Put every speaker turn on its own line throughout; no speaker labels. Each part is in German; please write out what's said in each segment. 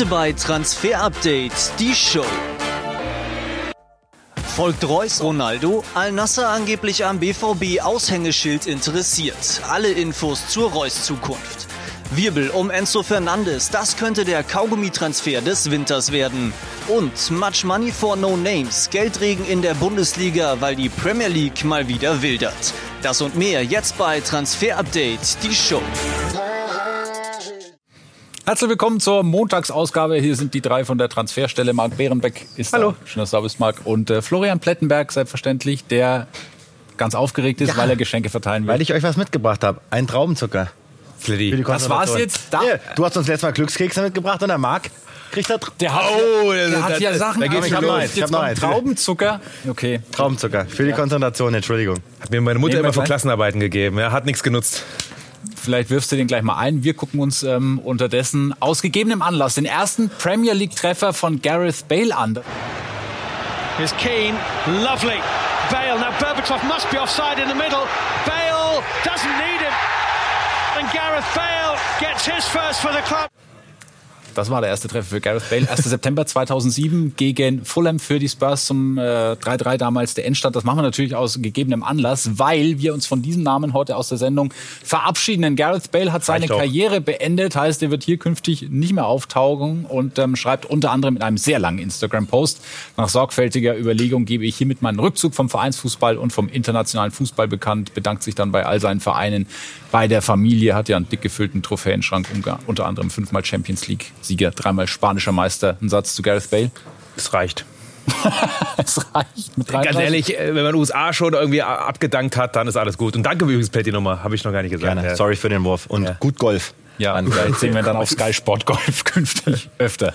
Heute bei Transfer Update die Show. Folgt Reus Ronaldo, Al-Nasser angeblich am BVB Aushängeschild interessiert. Alle Infos zur Reus Zukunft. Wirbel um Enzo Fernandes, das könnte der Kaugummi-Transfer des Winters werden. Und Much Money for No Names, Geldregen in der Bundesliga, weil die Premier League mal wieder wildert. Das und mehr jetzt bei Transfer Update, die Show.
Herzlich willkommen zur Montagsausgabe. Hier sind die drei von der Transferstelle. Marc Behrenbeck ist
Hallo.
da. Schöner Service, Marc. Und äh, Florian Plettenberg, selbstverständlich, der ganz aufgeregt ist,
Ja.
weil er Geschenke verteilen will.
Weil ich euch was mitgebracht habe. Ein Traubenzucker. Für die
Das war's jetzt? Da-
Hier, du hast uns letztes Mal Glückskekse mitgebracht und der Marc kriegt da
der hat,
Oh,
der
da-
hat ja
da-
Sachen.
da geht's
aber
schon
hab
los.
Jetzt
Ich hab noch eins.
Traubenzucker. Okay.
Traubenzucker. Für die Konzentration, Entschuldigung.
Hat mir meine Mutter
Nehmen wir
immer für. Klassenarbeiten gegeben. Ja, hat nichts genutzt.
Vielleicht wirfst du den gleich mal ein. Wir gucken uns ähm, unterdessen aus gegebenem Anlass den ersten Premier League-Treffer von Gareth Bale an.
Here's Keane, lovely. Bale, now Berbatov must be offside in the middle. Bale doesn't need him. And Gareth Bale gets his first for the club.
Das war der erste Treffer für Gareth Bale. 1. September 2007 gegen Fulham für die Spurs zum äh, 3-3 damals der Endstand. Das machen wir natürlich aus gegebenem Anlass, weil wir uns von diesem Namen heute aus der Sendung verabschieden. Denn Gareth Bale hat seine. Karriere beendet, heißt, er wird hier künftig nicht mehr auftauchen und ähm, schreibt unter anderem in einem sehr langen Instagram-Post. Nach sorgfältiger Überlegung gebe ich hiermit meinen Rückzug vom Vereinsfußball und vom internationalen Fußball bekannt, bedankt sich dann bei all seinen Vereinen, bei der Familie, hat ja einen dick gefüllten Trophäenschrank, unter anderem fünfmal Champions League Sieger, dreimal spanischer Meister. Ein Satz zu Gareth Bale.
Es reicht.
Es reicht mit
Ganz
33.
ehrlich, äh, wenn man USA schon irgendwie a- abgedankt hat, dann ist alles gut. Und danke übrigens, Plätti nochmal. Habe ich noch gar nicht gesagt.
Gerne.
Ja.
Sorry für den Wurf. Und
Ja.
gut Golf.
Ja,
Mann.
vielleicht sehen wir dann auf Sky Sport Golf künftig öfter.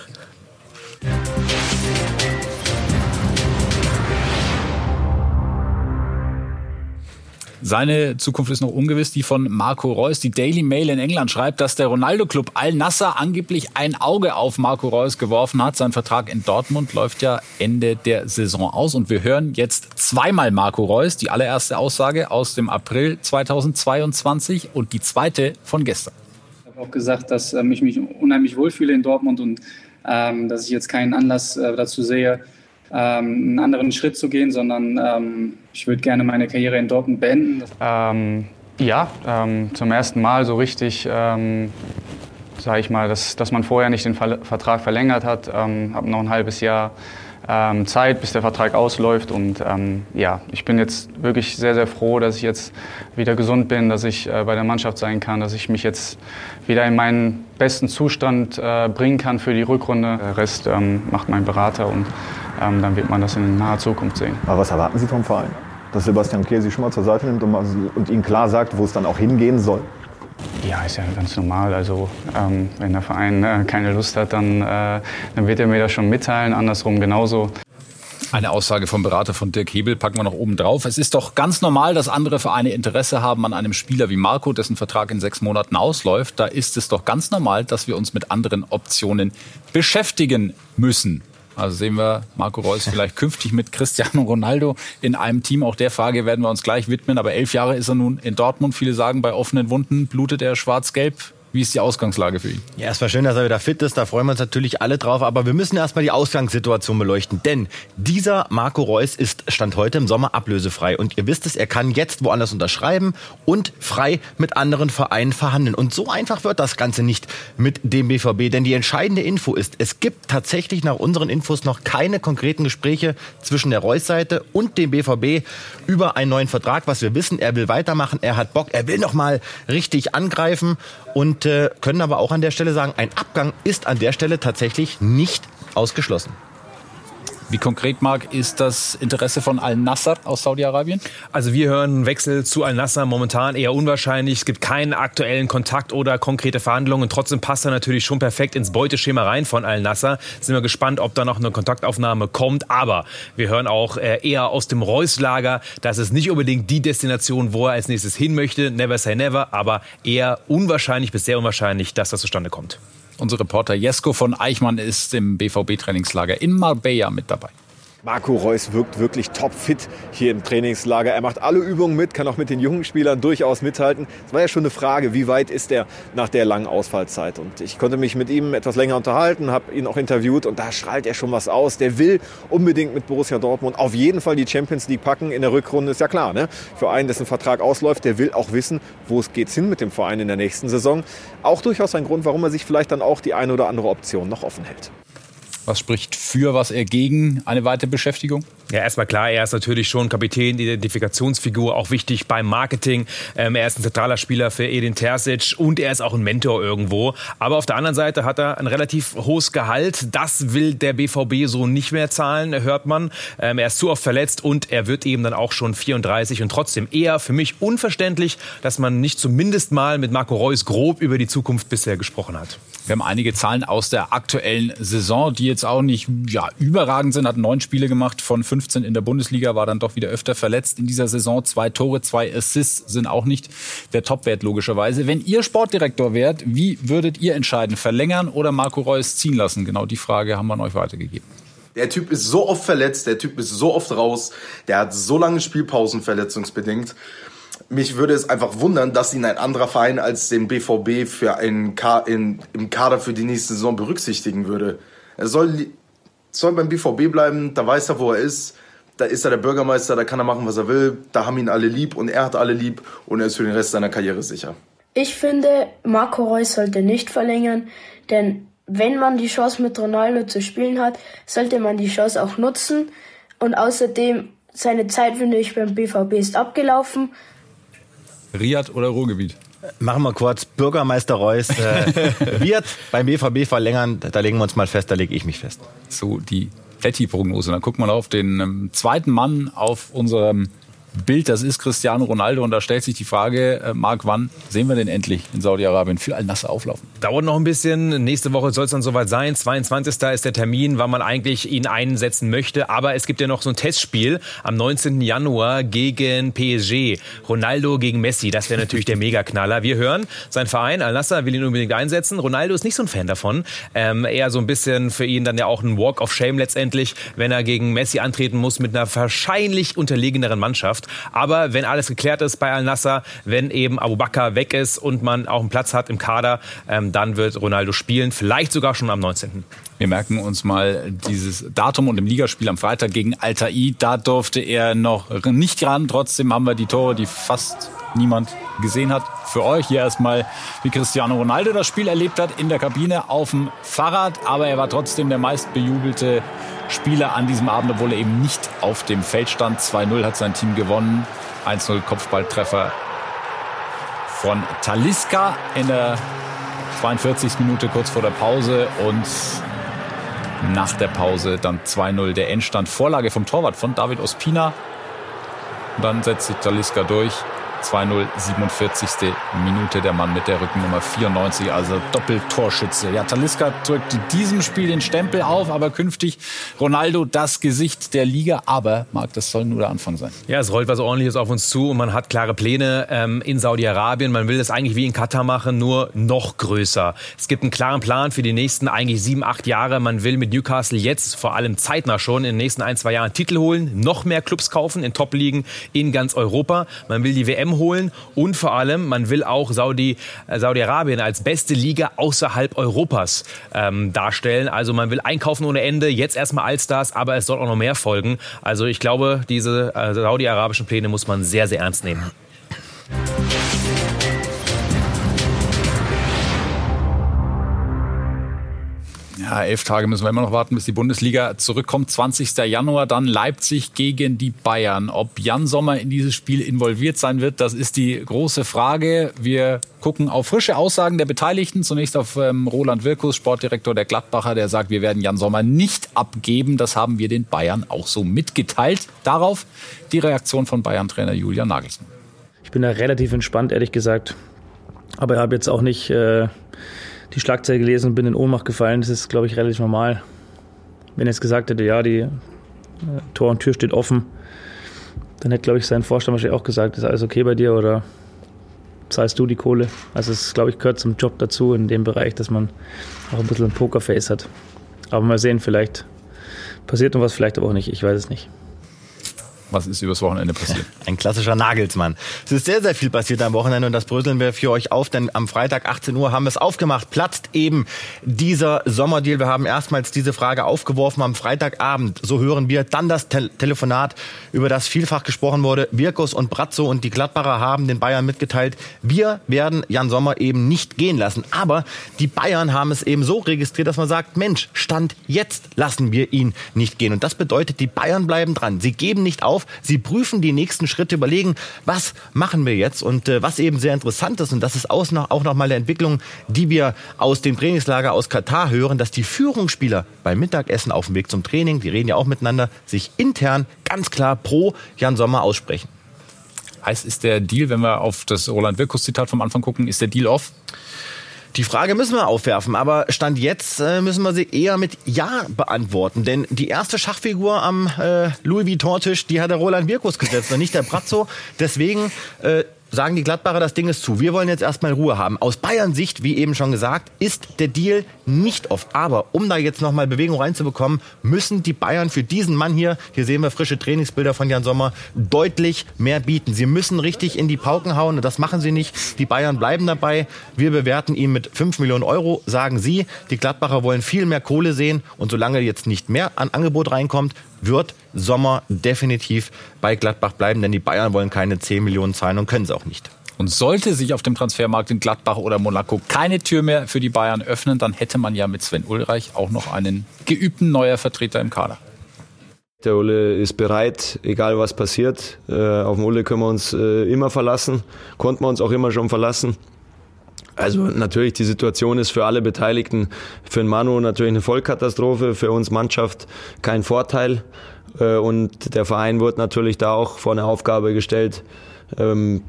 Seine Zukunft ist noch ungewiss, die von Marco Reus. Die Daily Mail in England schreibt, dass der Ronaldo-Club Al-Nasser angeblich ein Auge auf Marco Reus geworfen hat. Sein Vertrag in Dortmund läuft ja Ende der Saison aus. Und wir hören jetzt zweimal Marco Reus. Die allererste Aussage aus dem April 2022 und die zweite von gestern.
Ich habe auch gesagt, dass ähm, ich mich unheimlich wohlfühle in Dortmund und ähm, dass ich jetzt keinen Anlass äh, dazu sehe, einen anderen Schritt zu gehen, sondern ähm, ich würde gerne meine Karriere in Dortmund beenden.
Ähm, ja, ähm, zum ersten Mal so richtig, ähm, sage ich mal, dass, dass man vorher nicht den Ver Vertrag verlängert hat. Ähm, habe noch ein halbes Jahr ähm, Zeit, bis der Vertrag ausläuft. Und ähm, ja, ich bin jetzt wirklich sehr, sehr froh, dass ich jetzt wieder gesund bin, dass ich äh, bei der Mannschaft sein kann, dass ich mich jetzt wieder in meinen besten Zustand äh, bringen kann für die Rückrunde. Der Rest ähm, macht mein Berater und ähm, dann wird man das in naher Zukunft sehen.
Aber was erwarten Sie vom Verein? Dass Sebastian Kehl Sie schon mal zur Seite nimmt und, mal, und Ihnen klar sagt, wo es dann auch hingehen soll?
Ja, ist ja ganz normal. Also ähm, wenn der Verein äh, keine Lust hat, dann, äh, dann wird er mir das schon mitteilen. Andersrum genauso.
Eine Aussage vom Berater von Dirk Hebel packen wir noch oben drauf. Es ist doch ganz normal, dass andere Vereine Interesse haben an einem Spieler wie Marco, dessen Vertrag in sechs Monaten ausläuft. Da ist es doch ganz normal, dass wir uns mit anderen Optionen beschäftigen müssen. Also sehen wir Marco Reus vielleicht künftig mit Cristiano Ronaldo in einem Team. Auch der Frage werden wir uns gleich widmen. Aber elf Jahre ist er nun in Dortmund. Viele sagen, bei offenen Wunden blutet er schwarz-gelb. Wie ist die Ausgangslage für ihn?
Ja, erstmal schön, dass er wieder fit ist. Da freuen wir uns natürlich alle drauf. Aber wir müssen erstmal die Ausgangssituation beleuchten. Denn dieser Marco Reus ist Stand heute im Sommer ablösefrei. Und ihr wisst es, er kann jetzt woanders unterschreiben und frei mit anderen Vereinen verhandeln. Und so einfach wird das Ganze nicht mit dem BVB. Denn die entscheidende Info ist, es gibt tatsächlich nach unseren Infos noch keine konkreten Gespräche zwischen der Reus-Seite und dem BVB über einen neuen Vertrag. Was wir wissen, er will weitermachen, er hat Bock, er will noch mal richtig angreifen und äh, können aber auch an der Stelle sagen, ein Abgang ist an der Stelle tatsächlich nicht ausgeschlossen.
Wie konkret, Marc, ist das Interesse von Al-Nassr aus Saudi-Arabien?
Also wir hören einen Wechsel zu Al-Nassr momentan eher unwahrscheinlich. Es gibt keinen aktuellen Kontakt oder konkrete Verhandlungen. Trotzdem passt er natürlich schon perfekt ins Beuteschema rein von Al-Nassr. Sind wir gespannt, ob da noch eine Kontaktaufnahme kommt. Aber wir hören auch äh, eher aus dem Reus-Lager. Das ist nicht unbedingt die Destination, wo er als nächstes hin möchte. Never say never. Aber eher unwahrscheinlich bis sehr unwahrscheinlich, dass das zustande kommt.
Unser Reporter Jesko von Eichmann ist im BVB-Trainingslager in Marbella mit dabei.
Marco Reus wirkt wirklich topfit hier im Trainingslager. Er macht alle Übungen mit, kann auch mit den jungen Spielern durchaus mithalten. Es war ja schon eine Frage, wie weit ist er nach der langen Ausfallzeit? Und ich konnte mich mit ihm etwas länger unterhalten, habe ihn auch interviewt und da strahlt er schon was aus. Der will unbedingt mit Borussia Dortmund auf jeden Fall die Champions League packen. In der Rückrunde ist ja klar, ne? Für einen, dessen Vertrag ausläuft, der will auch wissen, wo es geht hin mit dem Verein in der nächsten Saison. Auch durchaus ein Grund, warum er sich vielleicht dann auch die eine oder andere Option noch offen hält.
Was spricht für, was er gegen eine weitere Beschäftigung?
Ja, erstmal klar, er ist natürlich schon Kapitän, Identifikationsfigur, auch wichtig beim Marketing. Ähm, er ist ein zentraler Spieler für Edin Terzic und er ist auch ein Mentor irgendwo. Aber auf der anderen Seite hat er ein relativ hohes Gehalt. Das will der BVB so nicht mehr zahlen, hört man. Ähm, er ist zu oft verletzt und er wird eben dann auch schon 34 und trotzdem eher für mich unverständlich, dass man nicht zumindest mal mit Marco Reus grob über die Zukunft bisher gesprochen hat.
Wir haben einige Zahlen aus der aktuellen Saison, die jetzt auch nicht ja, überragend sind. Hat neun Spiele gemacht von 15 in der Bundesliga, war dann doch wieder öfter verletzt in dieser Saison. Zwei Tore, zwei Assists sind auch nicht der Topwert logischerweise. Wenn ihr Sportdirektor wärt, wie würdet ihr entscheiden? Verlängern oder Marco Reus ziehen lassen? Genau die Frage haben wir an euch weitergegeben.
Der Typ ist so oft verletzt, der Typ ist so oft raus, der hat so lange Spielpausen verletzungsbedingt mich würde es einfach wundern, dass ihn ein anderer Verein als den BVB für einen Ka in, im Kader für die nächste Saison berücksichtigen würde. Er soll, soll beim BVB bleiben, da weiß er, wo er ist. Da ist er der Bürgermeister, da kann er machen, was er will. Da haben ihn alle lieb und er hat alle lieb und er ist für den Rest seiner Karriere sicher.
Ich finde, Marco Reus sollte nicht verlängern, denn wenn man die Chance mit Ronaldo zu spielen hat, sollte man die Chance auch nutzen. Und außerdem, seine Zeit, finde ich, beim BVB ist abgelaufen.
Riad oder Ruhrgebiet?
Machen wir kurz. Bürgermeister Reus äh, wird beim BVB verlängern. Da legen wir uns mal fest, da lege ich mich fest.
So die Fetti-Prognose. Dann gucken wir auf den ähm, zweiten Mann auf unserem Bild, das ist Cristiano Ronaldo. Und da stellt sich die Frage, äh, Marc, wann sehen wir denn endlich in Saudi-Arabien für Al-Nasser auflaufen?
Dauert noch ein bisschen. Nächste Woche soll es dann soweit sein. 22. ist der Termin, wann man eigentlich ihn einsetzen möchte. Aber es gibt ja noch so ein Testspiel am 19. Januar gegen PSG. Ronaldo gegen Messi. Das wäre natürlich der Megaknaller. Wir hören, sein Verein Al-Nasser will ihn unbedingt einsetzen. Ronaldo ist nicht so ein Fan davon. Ähm, eher so ein bisschen für ihn dann ja auch ein Walk of Shame letztendlich, wenn er gegen Messi antreten muss mit einer wahrscheinlich unterlegeneren Mannschaft. Aber wenn alles geklärt ist bei Al-Nassr, wenn eben Abu Bakr weg ist und man auch einen Platz hat im Kader, ähm, dann wird Ronaldo spielen, vielleicht sogar schon am 19.
Wir merken uns mal dieses Datum und im Ligaspiel am Freitag gegen Altai. Da durfte er noch nicht ran. Trotzdem haben wir die Tore, die fast niemand gesehen hat. Für euch hier erstmal, wie Cristiano Ronaldo das Spiel erlebt hat, in der Kabine auf dem Fahrrad. Aber er war trotzdem der meistbejubelte Spieler an diesem Abend, obwohl er eben nicht auf dem Feld stand. 2-0 hat sein Team gewonnen. 1-0 Kopfballtreffer von Taliska in der 42. Minute kurz vor der Pause und nach der Pause dann 2-0 der Endstand. Vorlage vom Torwart von David Ospina. Und dann setzt sich Taliska durch. 2-0, 47. Minute. Der Mann mit der Rückennummer 94, also Doppeltorschütze. Ja, Taliska drückt diesem Spiel den Stempel auf, aber künftig Ronaldo das Gesicht der Liga. Aber, Marc, das soll nur der Anfang sein.
Ja, es rollt was Ordentliches auf uns zu und man hat klare Pläne ähm, in Saudi-Arabien. Man will das eigentlich wie in Katar machen, nur noch größer. Es gibt einen klaren Plan für die nächsten eigentlich sieben, acht Jahre. Man will mit Newcastle jetzt vor allem zeitnah schon in den nächsten ein, zwei Jahren Titel holen, noch mehr Clubs kaufen in Top-Ligen in ganz Europa. Man will die WM holen und vor allem, man will auch Saudi, äh, Saudi-Arabien als beste Liga außerhalb Europas ähm, darstellen. Also man will einkaufen ohne Ende, jetzt erstmal Allstars, aber es soll auch noch mehr folgen. Also ich glaube, diese äh, saudi-arabischen Pläne muss man sehr, sehr ernst nehmen.
Ja, elf Tage müssen wir immer noch warten, bis die Bundesliga zurückkommt. 20. Januar dann Leipzig gegen die Bayern. Ob Jan Sommer in dieses Spiel involviert sein wird, das ist die große Frage. Wir gucken auf frische Aussagen der Beteiligten. Zunächst auf ähm, Roland Wirkus, Sportdirektor der Gladbacher, der sagt, wir werden Jan Sommer nicht abgeben. Das haben wir den Bayern auch so mitgeteilt. Darauf die Reaktion von Bayern-Trainer Julian Nagelsmann.
Ich bin da relativ entspannt, ehrlich gesagt. Aber ich habe jetzt auch nicht... Äh die Schlagzeile gelesen und bin in Ohnmacht gefallen. Das ist, glaube ich, relativ normal. Wenn er jetzt gesagt hätte, ja, die äh, Tor und Tür steht offen, dann hätte, glaube ich, sein Vorstand wahrscheinlich auch gesagt, ist alles okay bei dir oder zahlst du die Kohle? Also es, glaube ich, gehört zum Job dazu in dem Bereich, dass man auch ein bisschen ein Pokerface hat. Aber mal sehen, vielleicht passiert noch was, vielleicht aber auch nicht. Ich weiß es nicht.
Was ist übers Wochenende passiert?
Ein klassischer Nagelsmann. Es ist sehr, sehr viel passiert am Wochenende und das bröseln wir für euch auf, denn am Freitag 18 Uhr haben wir es aufgemacht. Platzt eben dieser Sommerdeal. Wir haben erstmals diese Frage aufgeworfen am Freitagabend. So hören wir dann das Te Telefonat, über das vielfach gesprochen wurde. Wirkus und Brazzo und die Gladbacher haben den Bayern mitgeteilt, wir werden Jan Sommer eben nicht gehen lassen. Aber die Bayern haben es eben so registriert, dass man sagt, Mensch, Stand jetzt lassen wir ihn nicht gehen. Und das bedeutet, die Bayern bleiben dran. Sie geben nicht auf auf. Sie prüfen die nächsten Schritte, überlegen, was machen wir jetzt? Und äh, was eben sehr interessant ist, und das ist auch noch, auch noch mal eine Entwicklung, die wir aus dem Trainingslager aus Katar hören, dass die Führungsspieler beim Mittagessen auf dem Weg zum Training, die reden ja auch miteinander, sich intern ganz klar pro Jan Sommer aussprechen.
Heißt, ist der Deal, wenn wir auf das Roland Wirkus-Zitat vom Anfang gucken, ist der Deal off?
Die Frage müssen wir aufwerfen, aber Stand jetzt äh, müssen wir sie eher mit Ja beantworten. Denn die erste Schachfigur am äh, Louis Vuitton-Tisch, die hat der Roland Wirkus gesetzt und nicht der Brazzo. Deswegen äh, sagen die Gladbacher, das Ding ist zu. Wir wollen jetzt erstmal Ruhe haben. Aus Bayern Sicht, wie eben schon gesagt, ist der Deal nicht oft. Aber um da jetzt nochmal Bewegung reinzubekommen, müssen die Bayern für diesen Mann hier, hier sehen wir frische Trainingsbilder von Jan Sommer, deutlich mehr bieten. Sie müssen richtig in die Pauken hauen und das machen sie nicht. Die Bayern bleiben dabei. Wir bewerten ihn mit 5 Millionen Euro, sagen sie. Die Gladbacher wollen viel mehr Kohle sehen und solange jetzt nicht mehr an Angebot reinkommt, wird Sommer definitiv bei Gladbach bleiben, denn die Bayern wollen keine 10 Millionen zahlen und können es auch nicht.
Und sollte sich auf dem Transfermarkt in Gladbach oder Monaco keine Tür mehr für die Bayern öffnen, dann hätte man ja mit Sven Ulreich auch noch einen geübten neuer Vertreter im Kader.
Der Ulle ist bereit, egal was passiert. Äh, auf den Ulle können wir uns äh, immer verlassen, konnten wir uns auch immer schon verlassen. Also natürlich, die Situation ist für alle Beteiligten, für den Manu natürlich eine Vollkatastrophe, für uns Mannschaft kein Vorteil. Äh, und der Verein wird natürlich da auch vor eine Aufgabe gestellt, ähm,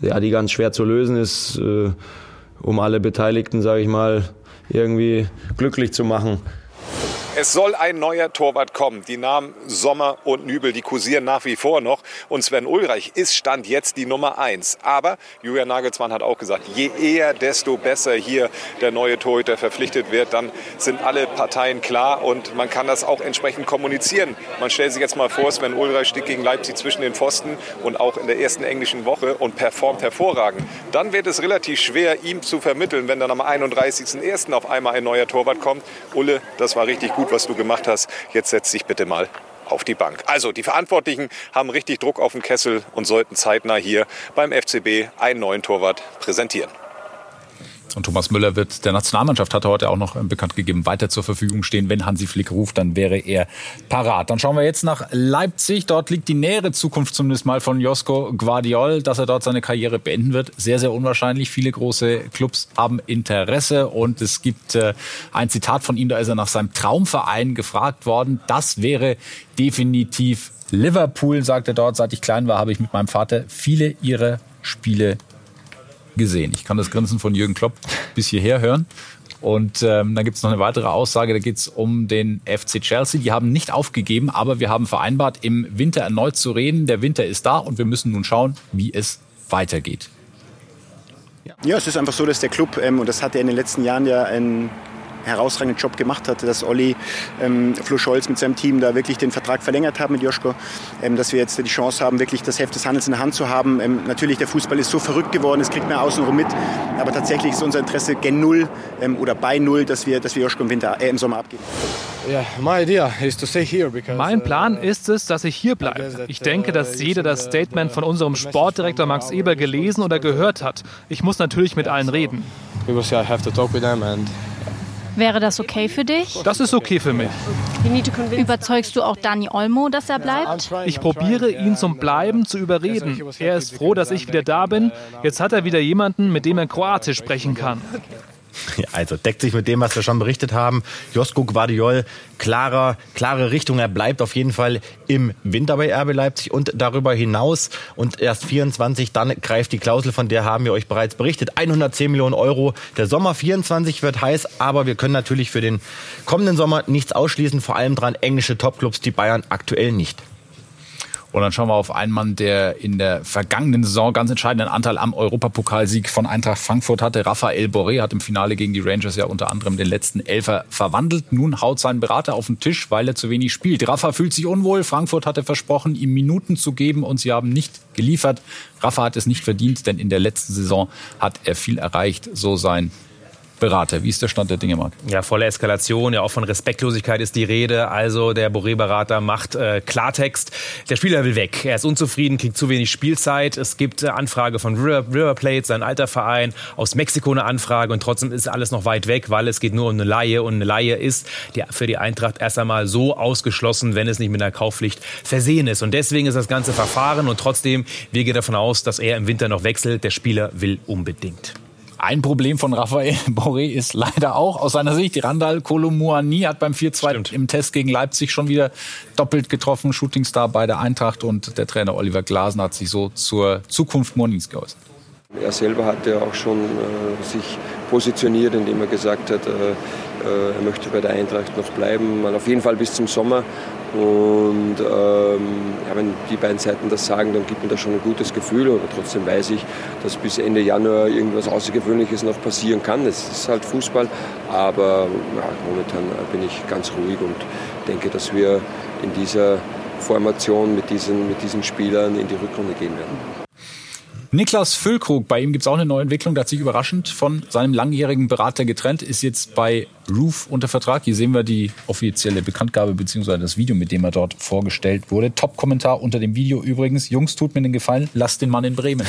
ja, die ganz schwer zu lösen ist, äh, um alle Beteiligten, sage ich mal, irgendwie glücklich zu machen.
Es soll ein neuer Torwart kommen. Die Namen Sommer und Nübel, die kursieren nach wie vor noch. Und Sven Ulreich ist Stand jetzt die Nummer eins. Aber Julian Nagelsmann hat auch gesagt, je eher, desto besser hier der neue Torhüter verpflichtet wird. Dann sind alle Parteien klar und man kann das auch entsprechend kommunizieren. Man stellt sich jetzt mal vor, Sven Ulreich steht gegen Leipzig zwischen den Pfosten und auch in der ersten englischen Woche und performt hervorragend. Dann wird es relativ schwer, ihm zu vermitteln, wenn dann am 31.01. auf einmal ein neuer Torwart kommt. Ulle, das war richtig gut gut, was du gemacht hast. Jetzt setz dich bitte mal auf die Bank. Also die Verantwortlichen haben richtig Druck auf den Kessel und sollten zeitnah hier beim FCB einen neuen Torwart präsentieren.
Und Thomas Müller wird der Nationalmannschaft, hat er heute auch noch ähm, bekannt gegeben, weiter zur Verfügung stehen. Wenn Hansi Flick ruft, dann wäre er parat. Dann schauen wir jetzt nach Leipzig. Dort liegt die nähere Zukunft zumindest mal von Josko Guardiol, dass er dort seine Karriere beenden wird. Sehr, sehr unwahrscheinlich. Viele große Clubs haben Interesse und es gibt äh, ein Zitat von ihm, da ist er nach seinem Traumverein gefragt worden. Das wäre definitiv Liverpool, sagt er dort. Seit ich klein war, habe ich mit meinem Vater viele ihrer Spiele gesehen. Ich kann das Grinsen von Jürgen Klopp bis hierher hören. Und ähm, dann gibt es noch eine weitere Aussage, da geht es um den FC Chelsea. Die haben nicht aufgegeben, aber wir haben vereinbart, im Winter erneut zu reden. Der Winter ist da und wir müssen nun schauen, wie es weitergeht.
Ja, es ist einfach so, dass der Club, ähm, und das hat er in den letzten Jahren ja ein herausragenden Job gemacht hat, dass Olli ähm, Flo Scholz mit seinem Team da wirklich den Vertrag verlängert haben mit Joschko, ähm, dass wir jetzt die Chance haben, wirklich das Heft des Handels in der Hand zu haben. Ähm, natürlich, der Fußball ist so verrückt geworden, es kriegt man außenrum mit, aber tatsächlich ist unser Interesse gen Null ähm, oder bei Null, dass wir, dass wir Joschko im, Winter, äh, im Sommer abgeben.
Mein Plan uh, ist es, dass ich hier bleibe. Ich denke, dass uh, jeder das Statement von unserem Sportdirektor Max Eber gelesen oder gehört hat. Ich muss natürlich mit allen reden.
Wäre das okay für dich?
Das ist okay für mich.
Überzeugst du auch Dani Olmo, dass er bleibt?
Ich probiere ihn zum Bleiben zu überreden. Er ist froh, dass ich wieder da bin. Jetzt hat er wieder jemanden, mit dem er Kroatisch sprechen kann.
Also deckt sich mit dem, was wir schon berichtet haben. Josko Guardiol, klarer, klare Richtung. Er bleibt auf jeden Fall im Winter bei RB Leipzig und darüber hinaus. Und erst 24, dann greift die Klausel, von der haben wir euch bereits berichtet. 110 Millionen Euro. Der Sommer 24 wird heiß, aber wir können natürlich für den kommenden Sommer nichts ausschließen. Vor allem dran englische Topclubs, die Bayern aktuell nicht.
Und dann schauen wir auf einen Mann, der in der vergangenen Saison ganz entscheidenden Anteil am Europapokalsieg von Eintracht Frankfurt hatte. Raphael Boré hat im Finale gegen die Rangers ja unter anderem den letzten Elfer verwandelt. Nun haut sein Berater auf den Tisch, weil er zu wenig spielt. Rafa fühlt sich unwohl. Frankfurt hatte versprochen, ihm Minuten zu geben und sie haben nicht geliefert. Rafa hat es nicht verdient, denn in der letzten Saison hat er viel erreicht, so sein Berater. Wie ist der Stand der Dinge, Marc?
Ja, volle Eskalation. Ja, auch von Respektlosigkeit ist die Rede. Also der Boré-Berater macht äh, Klartext. Der Spieler will weg. Er ist unzufrieden, kriegt zu wenig Spielzeit. Es gibt äh, Anfrage von River, River Plate, sein alter Verein. Aus Mexiko eine Anfrage. Und trotzdem ist alles noch weit weg, weil es geht nur um eine Laie. Und eine Laie ist die, für die Eintracht erst einmal so ausgeschlossen, wenn es nicht mit einer Kaufpflicht versehen ist. Und deswegen ist das ganze Verfahren. Und trotzdem, wir gehen davon aus, dass er im Winter noch wechselt. Der Spieler will unbedingt.
Ein Problem von Raphael Boré ist leider auch aus seiner Sicht, Randall Kolomuani hat beim 4-2 im Test gegen Leipzig schon wieder doppelt getroffen, Shootingstar bei der Eintracht und der Trainer Oliver Glasner hat sich so zur Zukunft Mornings geäußert.
Er selber hat ja auch schon äh, sich positioniert, indem er gesagt hat, äh, äh, er möchte bei der Eintracht noch bleiben, auf jeden Fall bis zum Sommer. Und ähm, ja, wenn die beiden Seiten das sagen, dann gibt mir das schon ein gutes Gefühl. Aber trotzdem weiß ich, dass bis Ende Januar irgendwas Außergewöhnliches noch passieren kann. Es ist halt Fußball. Aber ja, momentan bin ich ganz ruhig und denke, dass wir in dieser Formation mit diesen, mit diesen Spielern in die Rückrunde gehen werden.
Niklas Füllkrug, bei ihm gibt es auch eine neue Entwicklung. Der hat sich überraschend von seinem langjährigen Berater getrennt, ist jetzt bei Roof unter Vertrag. Hier sehen wir die offizielle Bekanntgabe bzw. das Video, mit dem er dort vorgestellt wurde. Top-Kommentar unter dem Video übrigens. Jungs, tut mir den Gefallen, lasst den Mann in Bremen.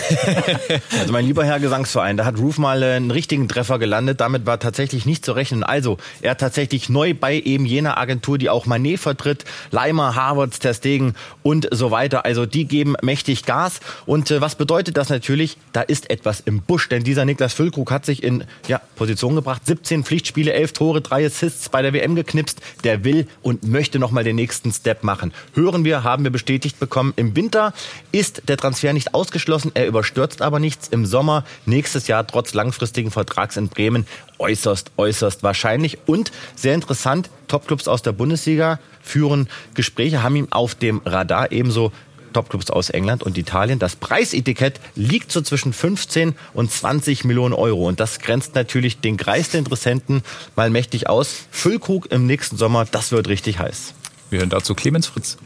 also mein lieber Herr Gesangsverein, da hat Roof mal einen richtigen Treffer gelandet. Damit war tatsächlich nicht zu rechnen. Also, er hat tatsächlich neu bei eben jener Agentur, die auch Manet vertritt, Leimer, Harvards, Terstegen und so weiter. Also, die geben mächtig Gas. Und äh, was bedeutet das natürlich? Da ist etwas im Busch, denn dieser Niklas Füllkrug hat sich in ja, Position gebracht. 17 Pflichtspiele, 11 Tore Tore, drei Assists bei der WM geknipst. Der will und möchte noch mal den nächsten Step machen. Hören wir, haben wir bestätigt bekommen. Im Winter ist der Transfer nicht ausgeschlossen. Er überstürzt aber nichts. Im Sommer nächstes Jahr trotz langfristigen Vertrags in Bremen äußerst, äußerst wahrscheinlich. Und sehr interessant, Topclubs aus der Bundesliga führen Gespräche, haben ihm auf dem Radar ebenso Topclubs aus England und Italien. Das Preisetikett liegt so zwischen 15 und 20 Millionen Euro. Und das grenzt natürlich den Kreis der Interessenten mal mächtig aus. Füllkrug im nächsten Sommer, das wird richtig heiß.
Wir hören dazu Clemens Fritz.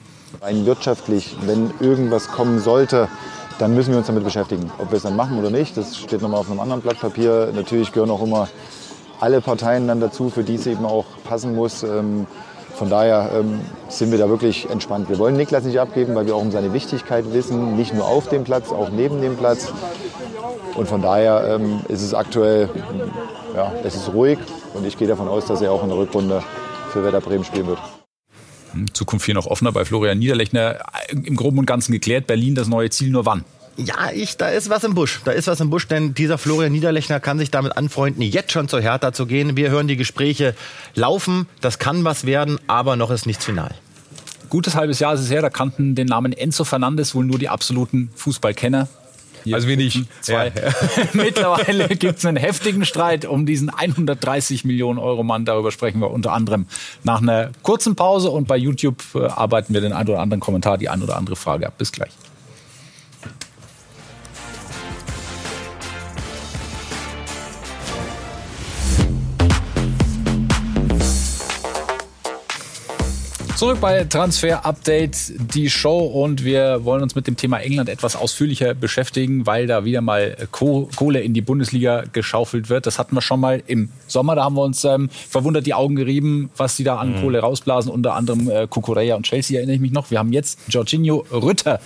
Rein wirtschaftlich, wenn irgendwas kommen sollte, dann müssen wir uns damit beschäftigen. Ob wir es dann machen oder nicht, das steht nochmal auf einem anderen Blatt Papier. Natürlich gehören auch immer alle Parteien dann dazu, für die es eben auch passen muss. Ähm, von daher ähm, sind wir da wirklich entspannt. Wir wollen Niklas nicht abgeben, weil wir auch um seine Wichtigkeit wissen, nicht nur auf dem Platz, auch neben dem Platz. Und von daher ähm, ist es aktuell, ja, es ist ruhig und ich gehe davon aus, dass er auch in der Rückrunde für Werder Bremen spielen wird.
Zukunft hier noch offener bei Florian Niederlechner. Im Groben und Ganzen geklärt. Berlin das neue Ziel nur wann?
Ja, ich, da ist was im Busch. Da ist was im Busch, denn dieser Florian Niederlechner kann sich damit anfreunden, jetzt schon zur Hertha zu gehen. Wir hören die Gespräche laufen. Das kann was werden, aber noch ist nichts final.
Gutes halbes Jahr ist es her, da kannten den Namen Enzo Fernandes wohl nur die absoluten Fußballkenner.
Hier also wir nicht.
Zwei. Ja. Mittlerweile gibt es einen heftigen Streit um diesen 130 Millionen Euro Mann. Darüber sprechen wir unter anderem nach einer kurzen Pause und bei YouTube äh, arbeiten wir den ein oder anderen Kommentar, die ein oder andere Frage ab. Bis gleich. Zurück bei Transfer Update, die Show und wir wollen uns mit dem Thema England etwas ausführlicher beschäftigen, weil da wieder mal Kohle in die Bundesliga geschaufelt wird. Das hatten wir schon mal im Sommer, da haben wir uns ähm, verwundert die Augen gerieben, was die da an mhm. Kohle rausblasen, unter anderem äh, Kukureya und Chelsea erinnere ich mich noch. Wir haben jetzt Jorginho Rütter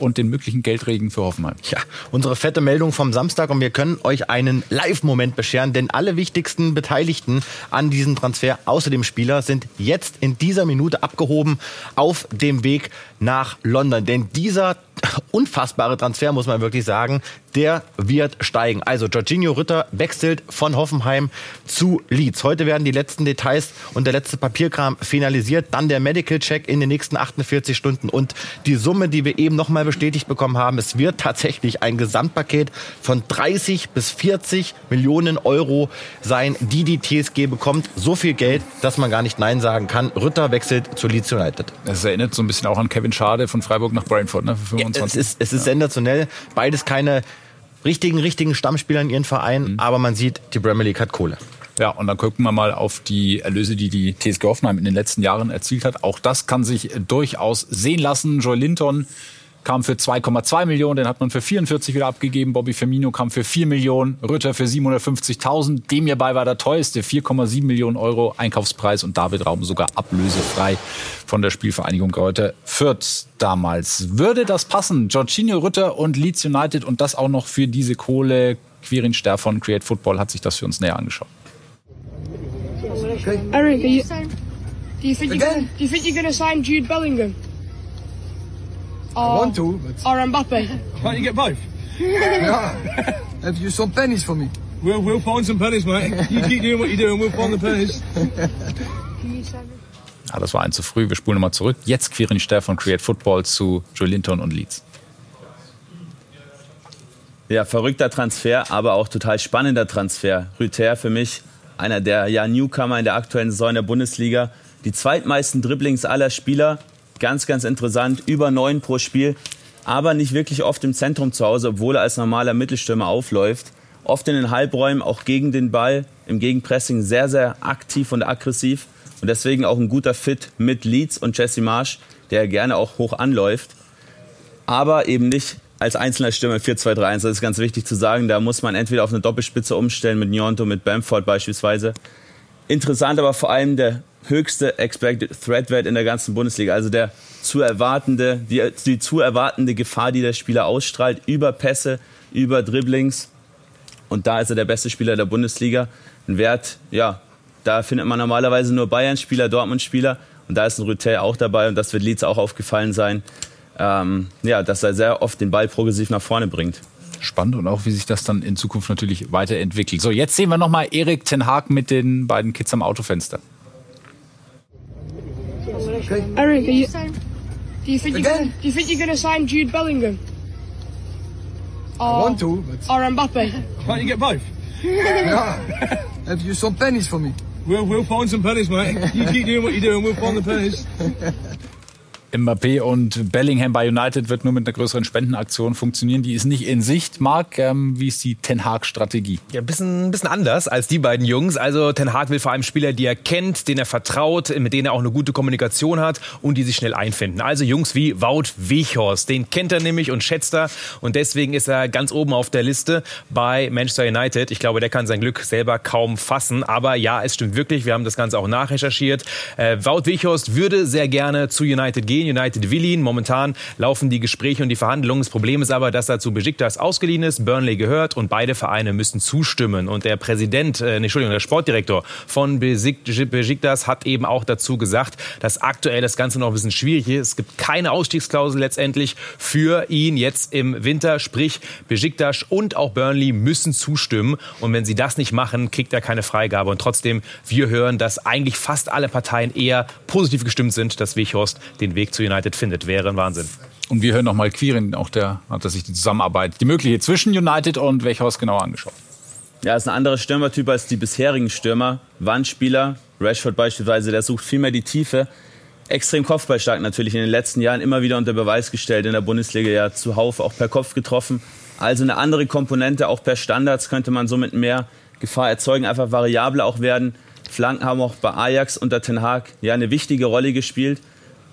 und den möglichen Geldregen für Hoffenheim.
Ja, unsere fette Meldung vom Samstag und wir können euch einen Live-Moment bescheren, denn alle wichtigsten Beteiligten an diesem Transfer außer dem Spieler sind jetzt in dieser Minute abgehoben auf dem Weg nach London. Denn dieser unfassbare Transfer, muss man wirklich sagen, der wird steigen. Also Jorginho Rütter wechselt von Hoffenheim zu Leeds. Heute werden die letzten Details und der letzte Papierkram finalisiert. Dann der Medical Check in den nächsten 48 Stunden. Und die Summe, die wir eben nochmal bestätigt bekommen haben, es wird tatsächlich ein Gesamtpaket von 30 bis 40 Millionen Euro sein, die die TSG bekommt. So viel Geld, dass man gar nicht Nein sagen kann. Rütter wechselt zu Leeds United.
Das erinnert so ein bisschen auch an Kevin Schade von Freiburg nach Brentford, ne? 25.
Ja, es ist, es ist sensationell. Beides keine richtigen, richtigen Stammspieler in ihren Vereinen, mhm. aber man sieht, die Premier League hat Kohle.
Ja, und dann gucken wir mal auf die Erlöse, die die TSG Hoffenheim in den letzten Jahren erzielt hat. Auch das kann sich durchaus sehen lassen. Joy Linton kam für 2,2 Millionen, den hat man für 44 wieder abgegeben. Bobby Firmino kam für 4 Millionen, Rütter für 750.000. Dem hierbei war der teuerste, 4,7 Millionen Euro Einkaufspreis und David Raum sogar ablösefrei von der Spielvereinigung Greuther Fürth damals. Würde das passen? Jorginho Rütter und Leeds United und das auch noch für diese Kohle. Quirin Ster von Create Football hat sich das für uns näher angeschaut.
Eric, do you think you're gonna, do you think you're gonna sign Jude Bellingham?
Or, I want to, but...
Or Mbappe.
Can't you get both? yeah. Have you some pennies for me?
We'll, we'll find some pennies, mate. You keep doing what you're doing, we'll find the pennies.
Ja, das war ein zu früh. Wir spulen nochmal zurück. Jetzt Quirin Ster von Create Football zu Joelinton und Leeds.
Ja, verrückter Transfer, aber auch total spannender Transfer. Rüther für mich einer der ja, Newcomer in der aktuellen Saison der Bundesliga. Die zweitmeisten Dribblings aller Spieler Ganz, ganz interessant. Über neun pro Spiel. Aber nicht wirklich oft im Zentrum zu Hause, obwohl er als normaler Mittelstürmer aufläuft. Oft in den Halbräumen, auch gegen den Ball, im Gegenpressing sehr, sehr aktiv und aggressiv. Und deswegen auch ein guter Fit mit Leeds und Jesse Marsch, der gerne auch hoch anläuft. Aber eben nicht als einzelner Stürmer 4-2-3-1. Das ist ganz wichtig zu sagen. Da muss man entweder auf eine Doppelspitze umstellen mit Nyonto, mit Bamford beispielsweise. Interessant aber vor allem der höchste Expected Threat Wert in der ganzen Bundesliga. Also der zu erwartende, die, die zu erwartende Gefahr, die der Spieler ausstrahlt, über Pässe, über Dribblings. Und da ist er der beste Spieler der Bundesliga. Ein Wert, ja, da findet man normalerweise nur Bayern-Spieler, Dortmund-Spieler. Und da ist ein Rüttel auch dabei und das wird Leeds auch aufgefallen sein. Ähm, ja, dass er sehr oft den Ball progressiv nach vorne bringt
spannend und auch wie sich das dann in Zukunft natürlich weiterentwickelt. So, jetzt sehen wir nochmal Erik Ten Haag mit den beiden Kids am Autofenster.
Okay. Eric, you, do you think you're gonna, do you think you're gonna sign Jude Bellingham?
Or, I want to, but
or Mbappe?
Can't you get both?
yeah. Have you some pennies for me?
We'll, we'll find some pennies, mate. You keep doing what you're doing, we'll find the pennies.
Mbappé und Bellingham bei United wird nur mit einer größeren Spendenaktion funktionieren. Die ist nicht in Sicht. Marc, ähm, wie ist die Ten Hag-Strategie?
Ja, ein bisschen, bisschen anders als die beiden Jungs. Also Ten Hag will vor allem Spieler, die er kennt, denen er vertraut, mit denen er auch eine gute Kommunikation hat und die sich schnell einfinden. Also Jungs wie Wout Weghorst, den kennt er nämlich und schätzt er und deswegen ist er ganz oben auf der Liste bei Manchester United. Ich glaube, der kann sein Glück selber kaum fassen. Aber ja, es stimmt wirklich. Wir haben das Ganze auch nachrecherchiert. Äh, Wout Weghorst würde sehr gerne zu United gehen. United will ihn. Momentan laufen die Gespräche und die Verhandlungen. Das Problem ist aber, dass er zu Besiktas ausgeliehen ist, Burnley gehört und beide Vereine müssen zustimmen. Und der Präsident, äh, Entschuldigung, der Sportdirektor von Besiktas hat eben auch dazu gesagt, dass aktuell das Ganze noch ein bisschen schwierig ist. Es gibt keine Ausstiegsklausel letztendlich für ihn jetzt im Winter. Sprich, Besiktas und auch Burnley müssen zustimmen. Und wenn sie das nicht machen, kriegt er keine Freigabe. Und trotzdem, wir hören, dass eigentlich fast alle Parteien eher positiv gestimmt sind, dass Weghorst den Weg zu United findet. Wäre ein Wahnsinn.
Und wir hören nochmal Quirin, auch der hat sich die Zusammenarbeit, die mögliche zwischen United und Wechhaus genauer angeschaut.
Ja, ist ein anderer Stürmertyp als die bisherigen Stürmer. Wandspieler, Rashford beispielsweise, der sucht viel mehr die Tiefe. Extrem kopfballstark natürlich in den letzten Jahren immer wieder unter Beweis gestellt in der Bundesliga, ja zuhauf auch per Kopf getroffen. Also eine andere Komponente, auch per Standards könnte man somit mehr Gefahr erzeugen, einfach variabler auch werden. Flanken haben auch bei Ajax unter Ten Haag ja eine wichtige Rolle gespielt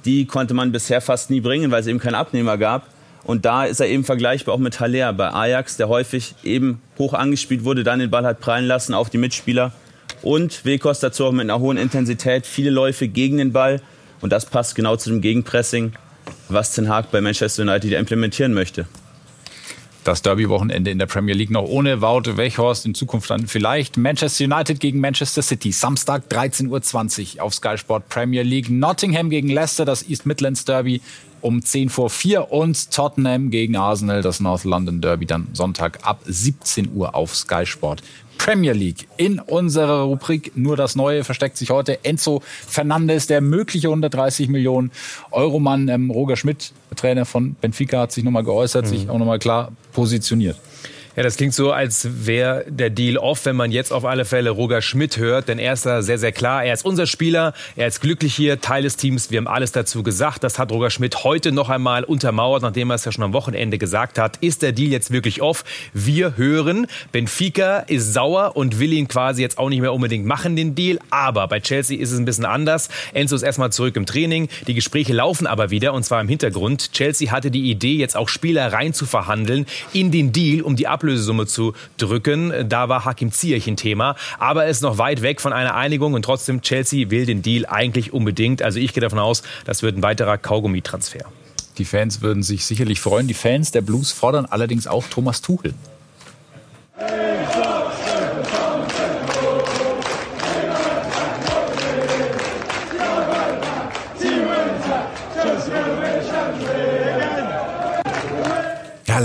die konnte man bisher fast nie bringen, weil es eben keinen Abnehmer gab. Und da ist er eben vergleichbar auch mit Haller bei Ajax, der häufig eben hoch angespielt wurde, dann den Ball hat prallen lassen auf die Mitspieler. Und Wekos dazu auch mit einer hohen Intensität, viele Läufe gegen den Ball. Und das passt genau zu dem Gegenpressing, was Ten Hag bei Manchester United implementieren möchte
das Derby-Wochenende in der Premier League noch ohne Wout Weghorst. In Zukunft dann vielleicht Manchester United gegen Manchester City. Samstag 13.20 Uhr auf Sky Sport Premier League. Nottingham gegen Leicester, das East Midlands Derby. um 10 vor 4 und Tottenham gegen Arsenal, das North London Derby dann Sonntag ab 17 Uhr auf Sky Sport. Premier League. In unserer Rubrik Nur das Neue versteckt sich heute Enzo Fernandes, der mögliche 130 Millionen Euro Mann. Ähm, Roger Schmidt, Trainer von Benfica, hat sich nochmal geäußert, mhm. sich auch nochmal klar positioniert.
Ja, das klingt so, als wäre der Deal off, wenn man jetzt auf alle Fälle Roger Schmidt hört. Denn er ist da sehr, sehr klar. Er ist unser Spieler. Er ist glücklich hier, Teil des Teams. Wir haben alles dazu gesagt. Das hat Roger Schmidt heute noch einmal untermauert, nachdem er es ja schon am Wochenende gesagt hat. Ist der Deal jetzt wirklich off? Wir hören, Benfica ist sauer und will ihn quasi jetzt auch nicht mehr unbedingt machen, den Deal. Aber bei Chelsea ist es ein bisschen anders. Enzo ist erstmal zurück im Training. Die Gespräche laufen aber wieder und zwar im Hintergrund. Chelsea hatte die Idee, jetzt auch Spieler rein zu verhandeln in den Deal, um die Ablösung Ablösesumme zu drücken. Da war Hakim Ziyech ein Thema. Aber er ist noch weit weg von einer Einigung und trotzdem Chelsea will den Deal eigentlich unbedingt. Also ich gehe davon aus, das wird ein weiterer Kaugummi-Transfer.
Die Fans würden sich sicherlich freuen. Die Fans der Blues fordern allerdings auch Thomas Tuchel.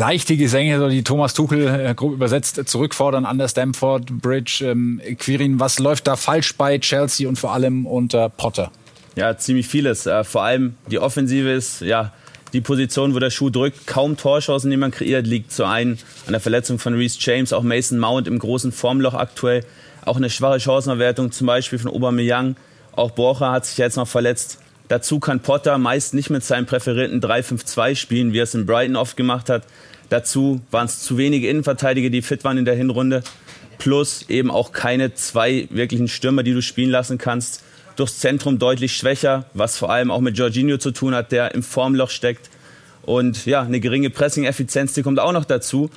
Leichte Gesänge, so die Thomas Tuchel äh, grob übersetzt zurückfordern an der Stamford Bridge. Ähm, Quirin, was läuft da falsch bei Chelsea und vor allem unter Potter?
Ja, ziemlich vieles. Äh, vor allem die Offensive ist ja die Position, wo der Schuh drückt. Kaum Torchancen, die man kreiert, liegt zu einen an der Verletzung von Reece James, auch Mason Mount im großen Formloch aktuell. Auch eine schwache Chancenerwertung, zum Beispiel von Aubameyang. Auch Borcher hat sich jetzt noch verletzt. Dazu kann Potter meist nicht mit seinem präferierten 3-5-2 spielen, wie er es in Brighton oft gemacht hat. Dazu waren es zu wenige Innenverteidiger, die fit waren in der Hinrunde. Plus eben auch keine zwei wirklichen Stürmer, die du spielen lassen kannst. Durchs Zentrum deutlich schwächer, was vor allem auch mit Jorginho zu tun hat, der im Formloch steckt. Und ja, eine geringe Pressing-Effizienz, die kommt auch noch dazu.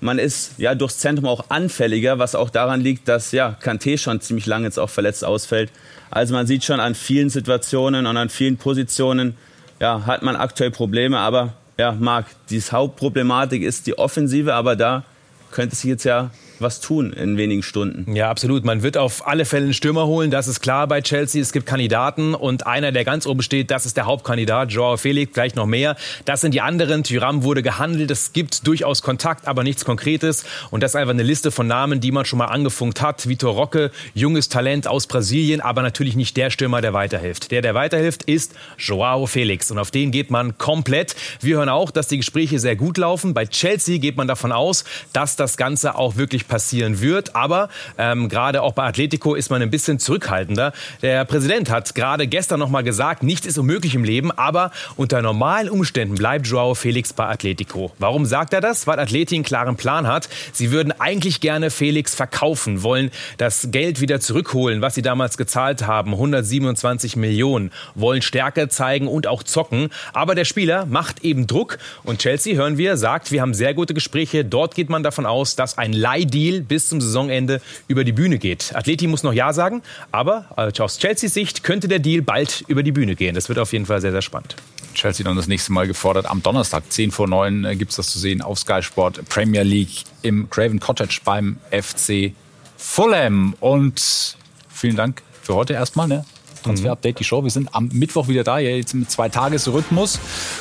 Man ist ja durchs Zentrum auch anfälliger, was auch daran liegt, dass ja Kanté schon ziemlich lange jetzt auch verletzt ausfällt. Also man sieht schon an vielen Situationen und an vielen Positionen, ja, hat man aktuell Probleme, aber ja, Marc, die Hauptproblematik ist die Offensive, aber da könnte sich jetzt ja was tun in wenigen Stunden.
Ja, absolut. Man wird auf alle Fälle einen Stürmer holen, das ist klar bei Chelsea. Es gibt Kandidaten und einer, der ganz oben steht, das ist der Hauptkandidat, Joao Felix, vielleicht noch mehr. Das sind die anderen. Tyram wurde gehandelt. Es gibt durchaus Kontakt, aber nichts Konkretes. Und das ist einfach eine Liste von Namen, die man schon mal angefunkt hat. Vitor Roque, junges Talent aus Brasilien, aber natürlich nicht der Stürmer, der weiterhilft. Der, der weiterhilft, ist Joao Felix. Und auf den geht man komplett. Wir hören auch, dass die Gespräche sehr gut laufen. Bei Chelsea geht man davon aus, dass das Ganze auch wirklich passieren wird. Aber ähm, gerade auch bei Atletico ist man ein bisschen zurückhaltender. Der Präsident hat gerade gestern noch mal gesagt, nichts ist unmöglich im Leben, aber unter normalen Umständen bleibt Joao Felix bei Atletico. Warum sagt er das? Weil Atleti einen klaren Plan hat. Sie würden eigentlich gerne Felix verkaufen, wollen das Geld wieder zurückholen, was sie damals gezahlt haben, 127 Millionen, wollen Stärke zeigen und auch zocken. Aber der Spieler macht eben Druck und Chelsea, hören wir, sagt, wir haben sehr gute Gespräche. Dort geht man davon aus, dass ein Leihdeal Deal bis zum Saisonende über die Bühne geht. Atleti muss noch Ja sagen, aber äh, aus Chelseas Sicht könnte der Deal bald über die Bühne gehen. Das wird auf jeden Fall sehr, sehr spannend.
Chelsea dann das nächste Mal gefordert. Am Donnerstag, 10 vor 9, äh, gibt es das zu sehen auf Sky Sport Premier League im Craven Cottage beim FC Fulham. Und vielen Dank für heute erstmal. Ne? Transfer-Update, die Show. Wir sind am Mittwoch wieder da, jetzt mit zwei Tagesrhythmus.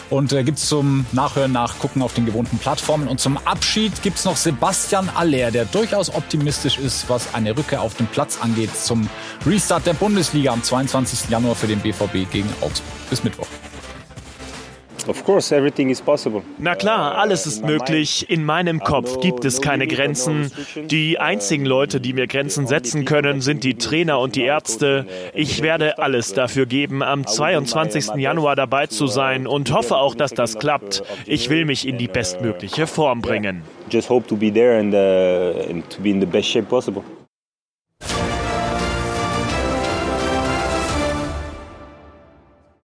Und äh, gibt es zum Nachhören, Nachgucken auf den gewohnten Plattformen. Und zum Abschied gibt es noch Sebastian Aller, der durchaus optimistisch ist, was eine Rückkehr auf den Platz angeht zum Restart der Bundesliga am 22. Januar für den BVB gegen Augsburg. Bis Mittwoch.
Na klar, alles ist möglich. In meinem Kopf gibt es keine Grenzen. Die einzigen Leute, die mir Grenzen setzen können, sind die Trainer und die Ärzte. Ich werde alles dafür geben, am 22. Januar dabei zu sein und hoffe auch, dass das klappt. Ich will mich in die bestmögliche Form bringen. Just hope to be there and, uh, and to be in the best shape possible.